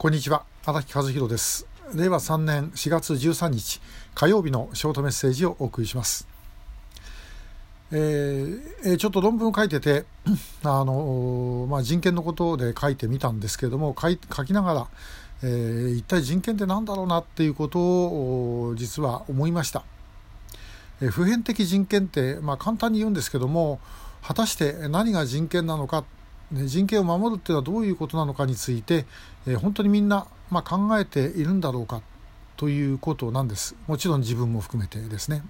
こんにちは。荒木和弘です。令和3年4月13日火曜日のショートメッセージをお送りします。えー、ちょっと論文を書いてて あの、まあ、人権のことで書いてみたんですけれども書書きながら、えー、一体人権って何だろうなっていうことを実は思いました、えー、普遍的人権って、まあ、簡単に言うんですけども果たして何が人権なのかね、人権を守るっていうのはどういうことなのかについて、えー、本当にみんな、まあ、考えているんだろうかということなんです。もちろん自分も含めてですね。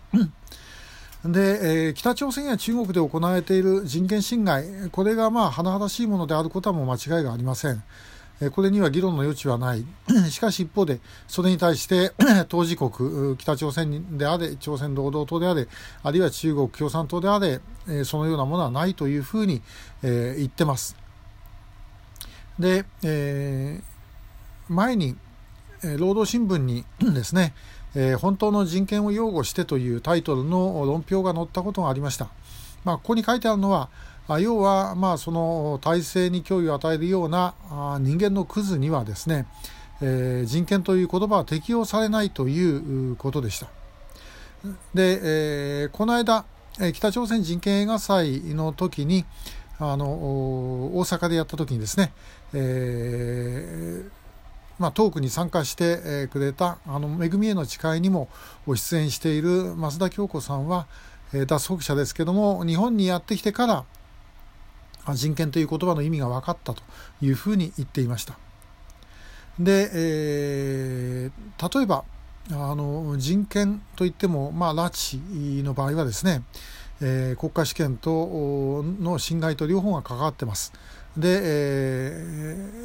で、えー、北朝鮮や中国で行われている人権侵害、これがまあ甚だしいものであることはもう間違いがありません。これには議論の余地はない。しかし一方で、それに対して当事国、北朝鮮であれ、朝鮮労働党であれ、あるいは中国共産党であれ、えそのようなものはないというふうにえ言ってます。で、え、前に、え労働新聞に ですね、え、本当の人権を擁護してというタイトルの論評が載ったことがありました。まあ、ここに書いてあるのは、要は、まあ、その体制に脅威を与えるような人間のクズにはですね、えー、人権という言葉は適用されないということでした。で、えー、この間、北朝鮮人権映画祭の時に、あの大阪でやった時にですね、えーまあ、トークに参加してくれたあの「めぐみへの誓い」にも出演している増田京子さんは脱北者ですけども日本にやってきてから人権という言葉の意味が分かったというふうに言っていました。で、えー、例えばあの人権といっても、まあ、拉致の場合はですね、えー、国家試験との侵害と両方が関わってます。で、え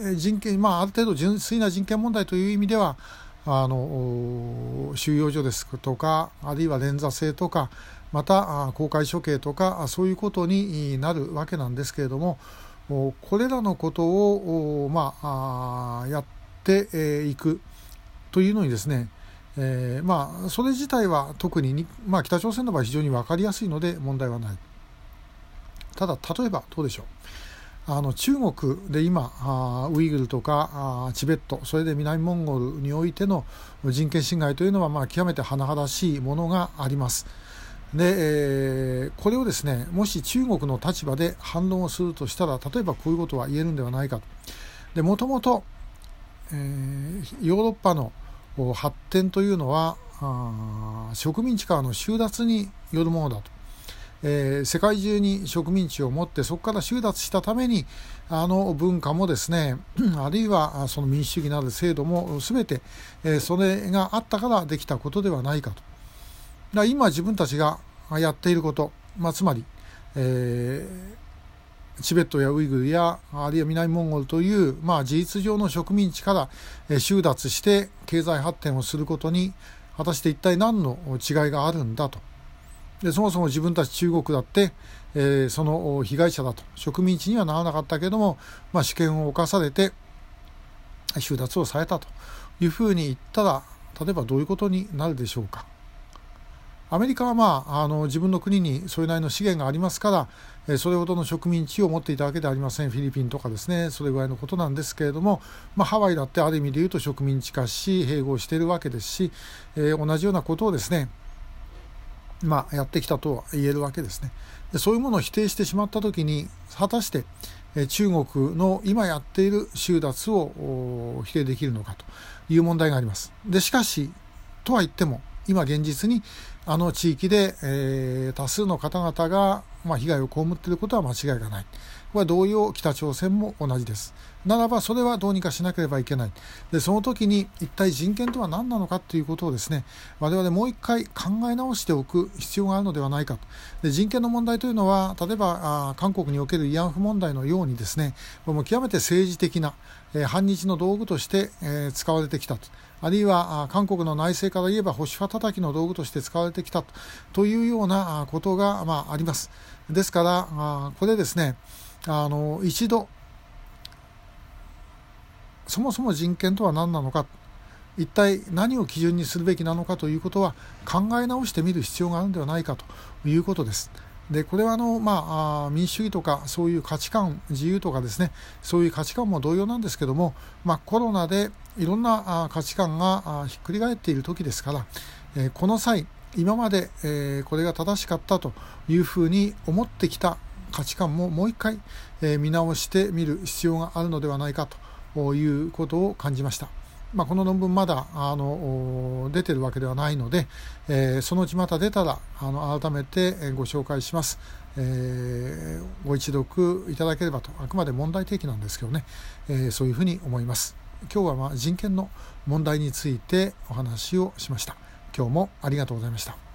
ー、人権、まあ、ある程度純粋な人権問題という意味ではあの収容所ですとかあるいは連座制とかまた公開処刑とかそういうことになるわけなんですけれどもこれらのことを、まあ、やっていくというのにですねえー、まあそれ自体は特にまあ、北朝鮮の場合非常に分かりやすいので問題はないただ例えばどうでしょうあの中国で今あウイグルとかあチベットそれで南モンゴルにおいての人権侵害というのは、まあ、極めて甚だしいものがあります。で、えー、これをですねもし中国の立場で反論をするとしたら例えばこういうことは言えるんではないかと。もともと、ヨーロッパの発展というのは植民地からの収奪によるものだと。えー、世界中に植民地を持ってそこから収奪したためにあの文化もですね あるいはその民主主義なる制度も全て、えー、それがあったからできたことではないかと。だ今自分たちがやっていること、まあ、つまり、えー、チベットやウイグルやあるいは南モンゴルという、まあ、事実上の植民地から収奪して経済発展をすることに果たして一体何の違いがあるんだと。でそもそも自分たち中国だって、えー、その被害者だと植民地にはならなかったけども、まあ、主権を侵されて収奪をされたというふうに言ったら例えばどういうことになるでしょうか。アメリカは、まあ、あの自分の国にそれなりの資源がありますから、えそれほどの植民地を持っていたわけではありません。フィリピンとかですね。それぐらいのことなんですけれども、まあ、ハワイだってある意味で言うと植民地化し併合しているわけですし、え、同じようなことをですねまあ、やってきたとは言えるわけですね。でそういうものを否定してしまった時に果たして中国の今やっている収奪を否定できるのかという問題があります。でしかしとは言っても今現実にあの地域で、えー、多数の方々が、まあ、被害を被っていることは間違いがない。これは同様北朝鮮も同じです。ならばそれはどうにかしなければいけない。で、その時に一体人権とは何なのかということをですね、我々もう一回考え直しておく必要があるのではないかと。で人権の問題というのは、例えばあ韓国における慰安婦問題のようにですね、これも極めて政治的な、えー、反日の道具として、えー、使われてきたと。あるいは韓国の内政から言えば保守派叩きの道具として使われてきたというようなことが、まあ、あります。ですから、あこれですね、あの一度、そもそも人権とは何なのか、一体何を基準にするべきなのかということは考え直してみる必要があるのではないかということです。でこれはあの、まあ、民主主義とかそういう価値観自由とかですねそういう価値観も同様なんですけども、まあ、コロナでいろんな価値観がひっくり返っている時ですから、えこの際今まで、えこれが正しかったというふうに思ってきた価値観ももう一回、え見直してみる必要があるのではないかということを感じました。まあ、この論文まだあの出てるわけではないので、えー、そのうちまた出たらあの改めてご紹介します、えー、ご一読いただければと。あくまで問題提起なんですけどね、えー、そういうふうに思います。今日はま人権の問題についてお話をしました。今日もありがとうございました。